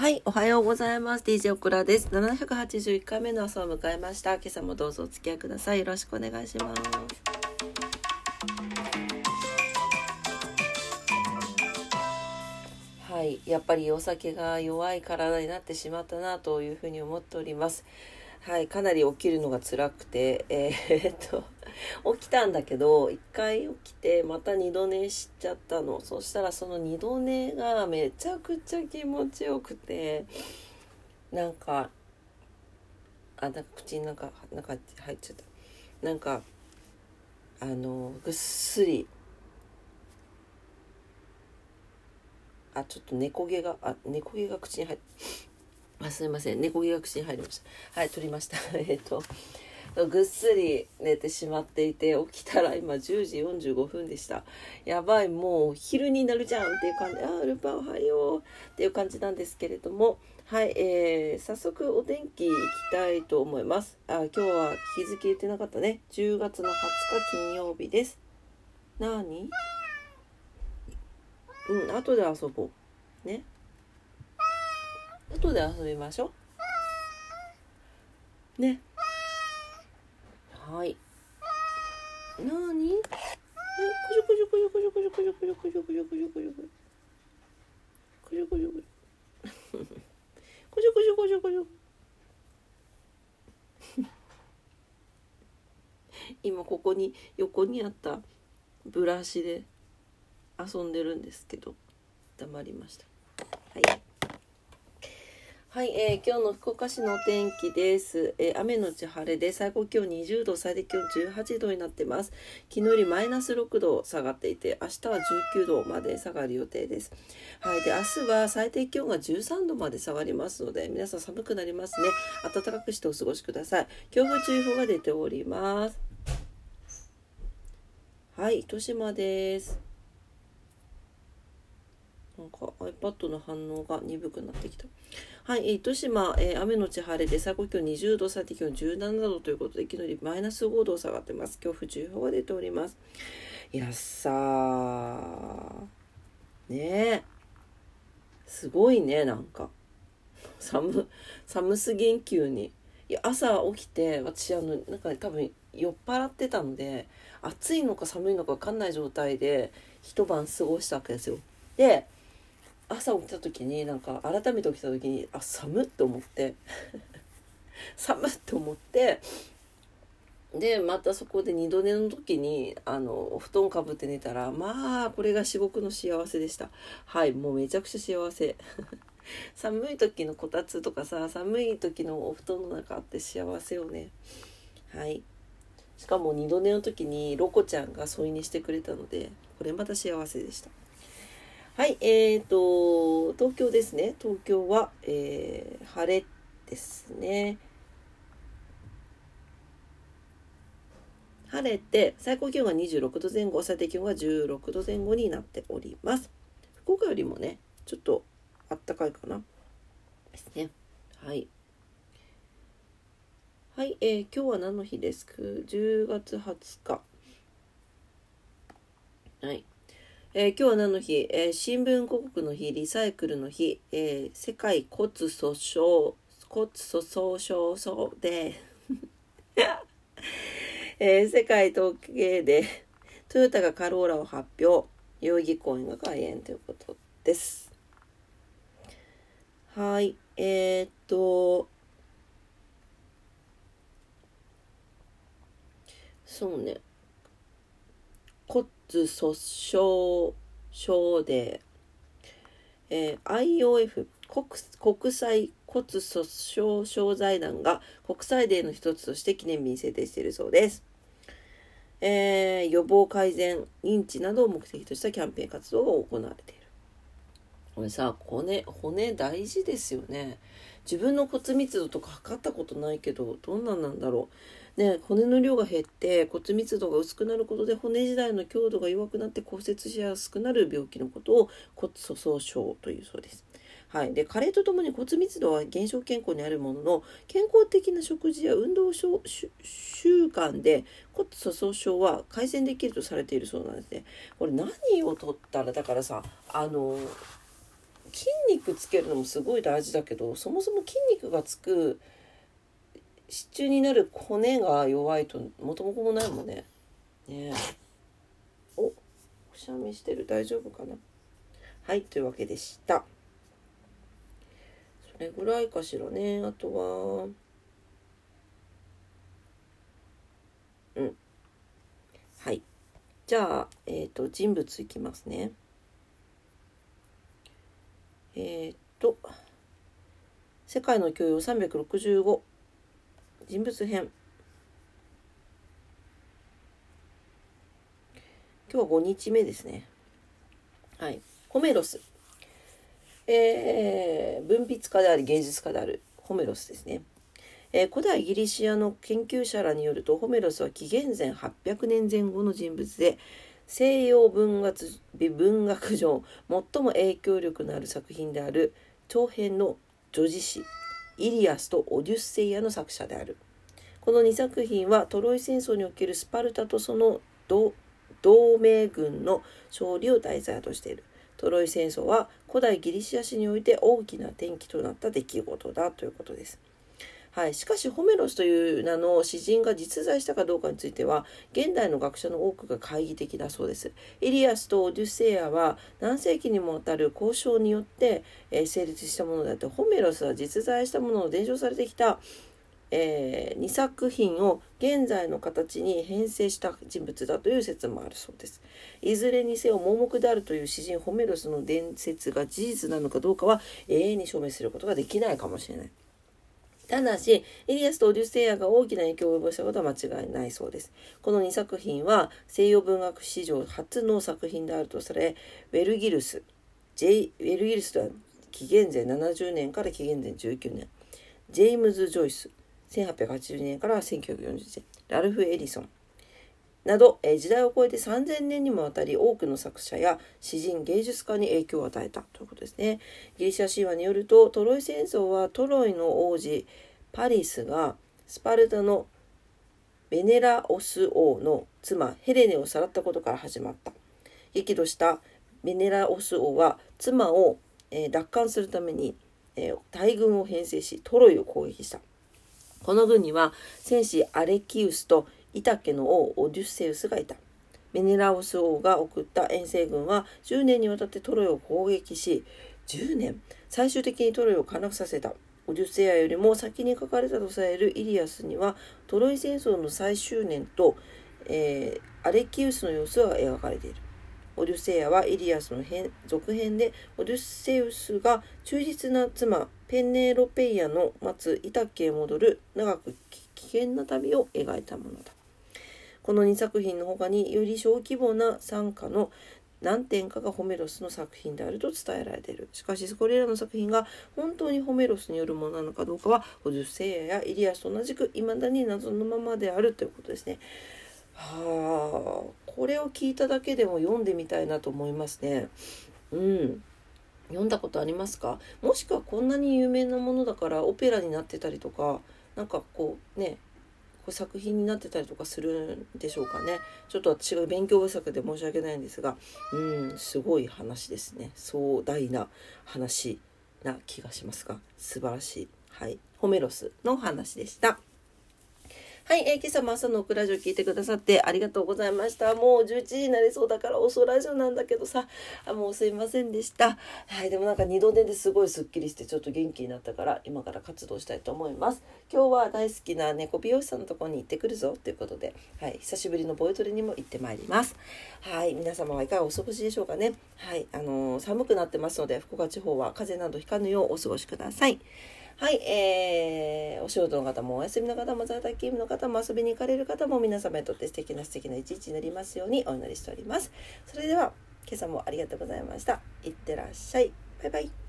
はい、おはようございます。DJ オクラです。781回目の朝を迎えました。今朝もどうぞお付き合いください。よろしくお願いします。はい、やっぱりお酒が弱い体になってしまったなというふうに思っております。はい、かなり起きるのが辛くて、えー、っと、起きたんだけど、一回起きて、また二度寝しちゃったの。そしたらその二度寝がめちゃくちゃ気持ちよくて、なんか、あ、なんか口になんか、なんか入っちゃった。なんか、あの、ぐっすり、あ、ちょっと猫毛が、あ、猫毛が口に入って、あすみません。猫毛が口に入りました。はい取りました。えっとぐっすり寝てしまっていて起きたら今10時45分でした。やばいもう昼になるじゃんっていう感じ。あルパンおはようっていう感じなんですけれども。はい、えー、早速お天気いきたいと思います。あ今日は日付言ってなかったね。10月の20日金曜日です。なにうん後で遊ぼう。ね。後で遊びましょう。ね。はい。なに？え、くじゅくじゅくじゅくじゅくじゅくじゅくじゅくじゅくじゅくじゅくじゅく。くじゅくじゅく。くじゅくじゅくじゅくじゅく。今ここに横にあったブラシで遊んでるんですけど黙りました。はい。はい、えー、今日の福岡市の天気です。えー、雨のち晴れで最高気温20度、最低気温18度になってます。昨日よりマイナス6度下がっていて、明日は19度まで下がる予定です。はい、で明日は最低気温が13度まで下がりますので、皆さん寒くなりますね。暖かくしてお過ごしください。強風注意報が出ております。はい、糸島です。なんか iPad の反応が鈍くなってきた。はい、糸島、えー、雨のち晴れで最高気温20度、最低気温17度ということで、昨日よりマイナス5度下がってます。強風注意報が出ております。いやさー、ねえ、すごいね、なんか。寒、寒すぎん急に。いや、朝起きて、私、あの、なんか多分酔っ払ってたので、暑いのか寒いのか分かんない状態で一晩過ごしたわけですよ。で、朝起きた時になんか改めて起きた時にあ寒って思って。寒って思って。でまたそこで二度寝の時にあのお布団かぶって寝たらまあこれが至極の幸せでした。はいもうめちゃくちゃ幸せ。寒い時のこたつとかさ寒い時のお布団の中って幸せよね。はい。しかも二度寝の時にロコちゃんが添い寝してくれたのでこれまた幸せでした。はい、えーと、東京ですね。東京は、えー、晴れですね。晴れて、最高気温が26度前後、最低気温が16度前後になっております。福岡よりもね、ちょっとあったかいかな。ですね。はい。はい、えー、今日は何の日です？か ?10 月20日。はい。えー、今日は何の日、えー、新聞広告の日、リサイクルの日、えー、世界骨粗鬆、骨粗鬆症症で、え世界統計でトヨタがカローラを発表、代々木公園が開園ということです。はい、えー、っと、そうね。骨粗鬆症で、えー、IOF 国国際骨粗鬆症財団が国際デーの一つとして記念日に制定しているそうです。えー、予防改善、認知などを目的としたキャンペーン活動が行われている。これさ、骨、骨大事ですよね。自分の骨密度とか測ったことないけど、どんなんなんだろう。ね、骨の量が減って骨密度が薄くなることで骨自体の強度が弱くなって骨折しやすくなる病気のことを骨粗鬆症というそうです。はい、で加齢とともに骨密度は減少傾向にあるものの健康的な食事や運動習慣で骨粗鬆症は改善できるとされているそうなんですね。これ何をとったらだからさあの筋肉つけるのもすごい大事だけどそもそも筋肉がつく支柱になる骨が弱いと元も子もないもんね。ねおくしゃみしてる。大丈夫かな？はいというわけでした。それぐらいかしらね。あとはうん。はい。じゃあえっ、ー、と人物いきますね。えっ、と世界の教養365人物編。今日は5日目ですね。はい。ホメロス。えー、文筆家であり芸術家であるホメロスですね、えー、古代ギリシアの研究者らによるとホメロスは紀元前800年前後の人物で西洋文学文学上最も影響力のある作品である長編の女児詩。イリアスとオデュッセイアの作者である。この2作品はトロイ戦争におけるスパルタとその同盟軍の勝利を題材としている。トロイ戦争は古代ギリシア史において大きな転機となった出来事だということです。はい、しかしホメロスという名の詩人が実在したかどうかについては現代の学者の多くが懐疑的だそうです。イリアスとオデュセイアは何世紀にもわたる交渉によって、え、成立したものであってホメロスは実在したものを伝承されてきた、えー、2作品を現在の形に編成した人物だという説もあるそうです。いずれにせよ盲目であるという詩人ホメロスの伝説が事実なのかどうかは永遠に証明することができないかもしれない。ただし、エリアスとオデュセイアが大きな影響を及ぼしたことは間違いないそうです。この2作品は西洋文学史上初の作品であるとされ、ウェルギルス、J ウェルギルスとは紀元前70年から紀元前19年、ジェイムズ・ジョイス、1880年から1940年、ラルフ・エリソン、など、時代を超えて3000年にもわたり多くの作者や詩人芸術家に影響を与えたということですね。ギリシャ神話によるとトロイ戦争はトロイの王子パリスがスパルタのベネラオス王の妻ヘレネをさらったことから始まった。激怒したベネラオス王は妻を、奪還するために、大軍を編成しトロイを攻撃した。この軍には戦士アレキウスとイタケの王オデュッセウスがいた。メネラオス王が送った遠征軍は10年にわたってトロイを攻撃し、10年最終的にトロイを陥落させた。オデュッセアよりも先に書かれたとされるイリアスにはトロイ戦争の最終年と、えー、アレキウスの様子が描かれている。オデュッセイアはイリアスの編続編でオデュッセウスが忠実な妻ペンネロペイアの待つイタケへ戻る長く危険な旅を描いたものだ。この2作品の他により小規模な参加の何点かがホメロスの作品であると伝えられている。しかし、これらの作品が本当にホメロスによるものなのかどうかは、オデュセイヤやイリアスと同じく未だに謎のままであるということですね。はあ、これを聞いただけでも読んでみたいなと思いますね。うん。読んだことありますか？もしくはこんなに有名なものだからオペラになってたりとか、なんかこうね、作品になってたりとかするんでしょうかね。ちょっと私が勉強不足で申し訳ないんですが。うんすごい話ですね。壮大な話な気がしますが。素晴らしい。はい。ホメロスの話でした。はい、えー、今朝も朝のオクラジオ聞いてくださってありがとうございました。もう11時になりそうだから遅ラジオなんだけどさ、あもうすいませんでした。はい、でもなんか二度寝ですごいスッキリしてちょっと元気になったから今から活動したいと思います。今日は大好きな猫美容師さんのとこに行ってくるぞということで、はい、久しぶりのボイトレにも行ってまいります。はい、皆様はいかがお過ごしでしょうかね。はい、あのー、寒くなってますので福岡地方は風邪などひかぬようお過ごしください。はい、えー、お仕事の方もお休みの方も在宅勤務の方も遊びに行かれる方も皆様にとって素敵な素敵な一日になりますようにお祈りしております。それでは今朝もありがとうございました。いってらっしゃい。バイバイ。